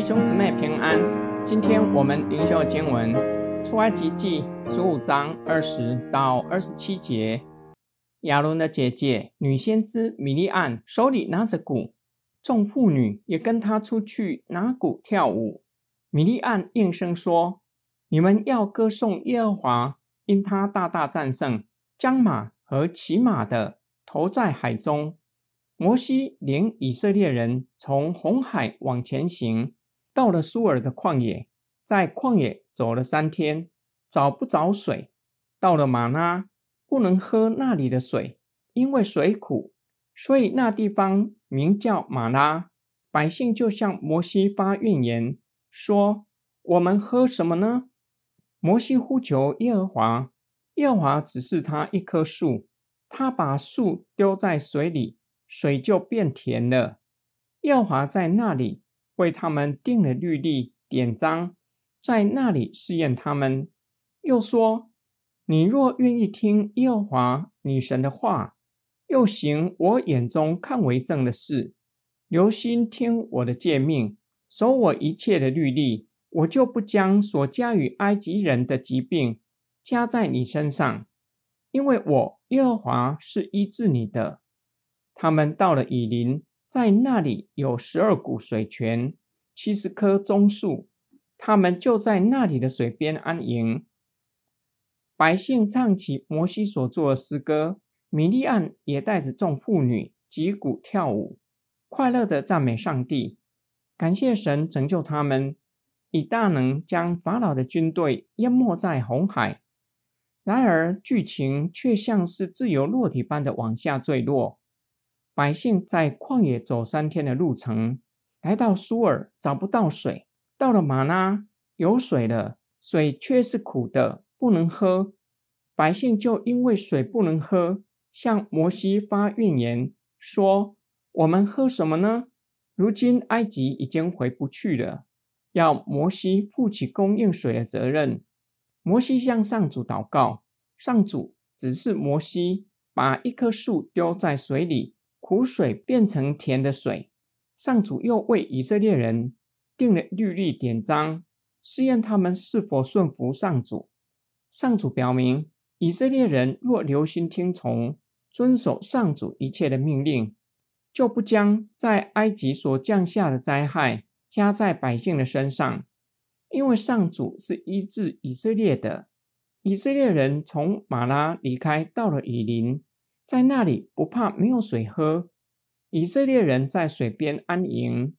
弟兄姊妹平安，今天我们灵修经文出埃及记十五章二十到二十七节。亚伦的姐姐女先知米利安手里拿着鼓，众妇女也跟她出去拿鼓跳舞。米利安应声说：“你们要歌颂耶和华，因他大大战胜，将马和骑马的投在海中。”摩西领以色列人从红海往前行，到了苏尔的旷野，在旷野走了三天，找不着水。到了马拉，不能喝那里的水，因为水苦，所以那地方名叫马拉。百姓就向摩西发怨言，说：“我们喝什么呢？”摩西呼求耶和华，耶和华指示他一棵树，他把树丢在水里。水就变甜了。耶和华在那里为他们定了律例典章，在那里试验他们。又说：“你若愿意听耶和华女神的话，又行我眼中看为正的事，留心听我的诫命，守我一切的律例，我就不将所加于埃及人的疾病加在你身上，因为我耶和华是医治你的。”他们到了以林，在那里有十二股水泉，七十棵棕树，他们就在那里的水边安营。百姓唱起摩西所作的诗歌，米利安也带着众妇女击鼓跳舞，快乐的赞美上帝，感谢神拯救他们，以大能将法老的军队淹没在红海。然而剧情却像是自由落体般的往下坠落。百姓在旷野走三天的路程，来到苏尔找不到水，到了马拉有水了，水却是苦的，不能喝。百姓就因为水不能喝，向摩西发怨言，说：“我们喝什么呢？如今埃及已经回不去了，要摩西负起供应水的责任。”摩西向上主祷告，上主指示摩西把一棵树丢在水里。苦水变成甜的水，上主又为以色列人定了律例典章，试验他们是否顺服上主。上主表明，以色列人若留心听从，遵守上主一切的命令，就不将在埃及所降下的灾害加在百姓的身上，因为上主是医治以色列的。以色列人从马拉离开，到了以林。在那里不怕没有水喝，以色列人在水边安营。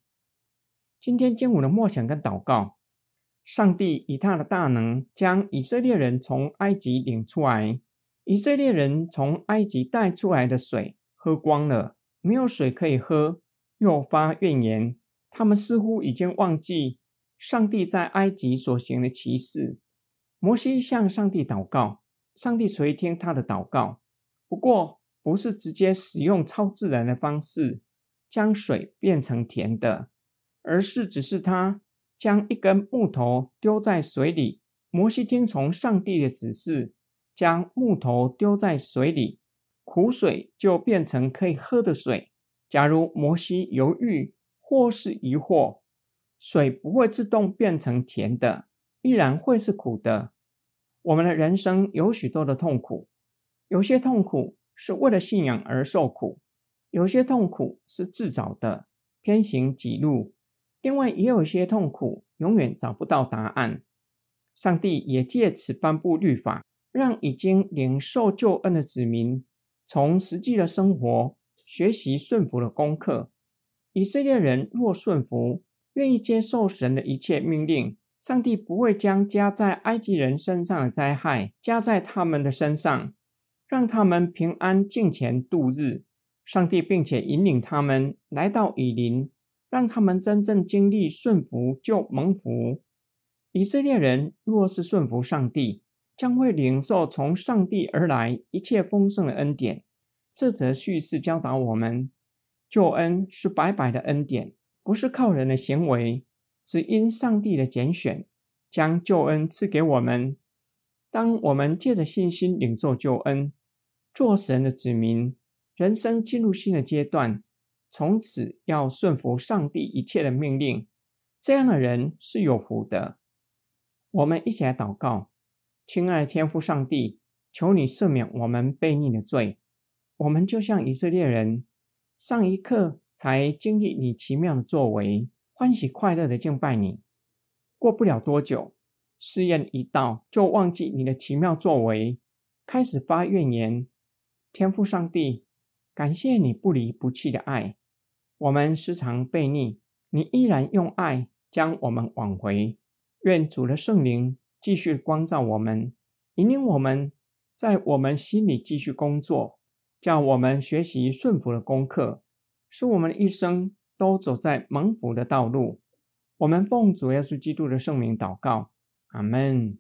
今天经文的默想跟祷告，上帝以他的大能将以色列人从埃及领出来。以色列人从埃及带出来的水喝光了，没有水可以喝，又发怨言。他们似乎已经忘记上帝在埃及所行的奇事。摩西向上帝祷告，上帝垂听他的祷告。不过，不是直接使用超自然的方式将水变成甜的，而是只是他将一根木头丢在水里。摩西听从上帝的指示，将木头丢在水里，苦水就变成可以喝的水。假如摩西犹豫或是疑惑，水不会自动变成甜的，依然会是苦的。我们的人生有许多的痛苦，有些痛苦。是为了信仰而受苦，有些痛苦是自找的，偏行己路；另外也有些痛苦永远找不到答案。上帝也借此颁布律法，让已经领受救恩的子民从实际的生活学习顺服的功课。以色列人若顺服，愿意接受神的一切命令，上帝不会将加在埃及人身上的灾害加在他们的身上。让他们平安敬虔度日，上帝并且引领他们来到以林，让他们真正经历顺服就蒙福。以色列人若是顺服上帝，将会领受从上帝而来一切丰盛的恩典。这则叙事教导我们，救恩是白白的恩典，不是靠人的行为，只因上帝的拣选，将救恩赐给我们。当我们借着信心领受救恩。做神的子民，人生进入新的阶段，从此要顺服上帝一切的命令，这样的人是有福的。我们一起来祷告，亲爱的天父上帝，求你赦免我们悖逆的罪。我们就像以色列人，上一刻才经历你奇妙的作为，欢喜快乐的敬拜你。过不了多久，试验一到，就忘记你的奇妙作为，开始发怨言。天父上帝，感谢你不离不弃的爱。我们时常悖逆，你依然用爱将我们挽回。愿主的圣灵继续光照我们，引领我们在我们心里继续工作，叫我们学习顺服的功课，使我们一生都走在蒙福的道路。我们奉主耶稣基督的圣名祷告，阿门。